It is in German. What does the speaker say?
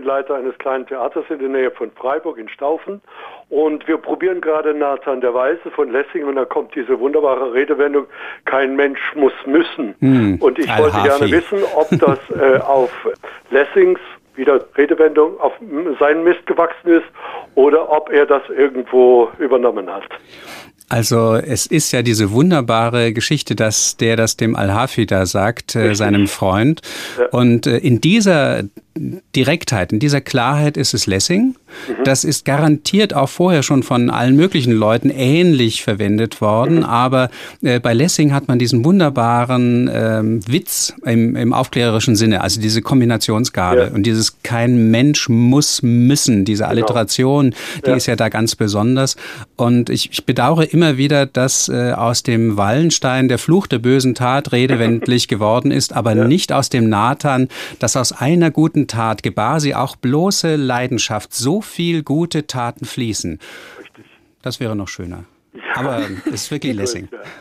bin Leiter eines kleinen Theaters in der Nähe von Freiburg in Staufen. Und wir probieren gerade Nathan der Weise von Lessing und da kommt diese wunderbare Redewendung, kein Mensch muss müssen. Hm, und ich wollte gerne wissen, ob das äh, auf Lessings wieder Redewendung auf seinen Mist gewachsen ist oder ob er das irgendwo übernommen hat. Also es ist ja diese wunderbare Geschichte, dass der das dem Al-Hafi da sagt, äh, seinem Freund. Ja. Und äh, in dieser Direktheit, in dieser Klarheit ist es Lessing. Mhm. Das ist garantiert auch vorher schon von allen möglichen Leuten ähnlich verwendet worden. Mhm. Aber äh, bei Lessing hat man diesen wunderbaren ähm, Witz im, im, aufklärerischen Sinne, also diese Kombinationsgabe ja. und dieses kein Mensch muss müssen, diese genau. Alliteration, die ja. ist ja da ganz besonders. Und ich, ich bedauere immer wieder, dass äh, aus dem Wallenstein der Fluch der bösen Tat redewendlich geworden ist, aber ja. nicht aus dem Nathan, dass aus einer guten Tat gebar sie auch bloße Leidenschaft, so viel gute Taten fließen. Richtig. Das wäre noch schöner. Ja. Aber es ist wirklich Lessing.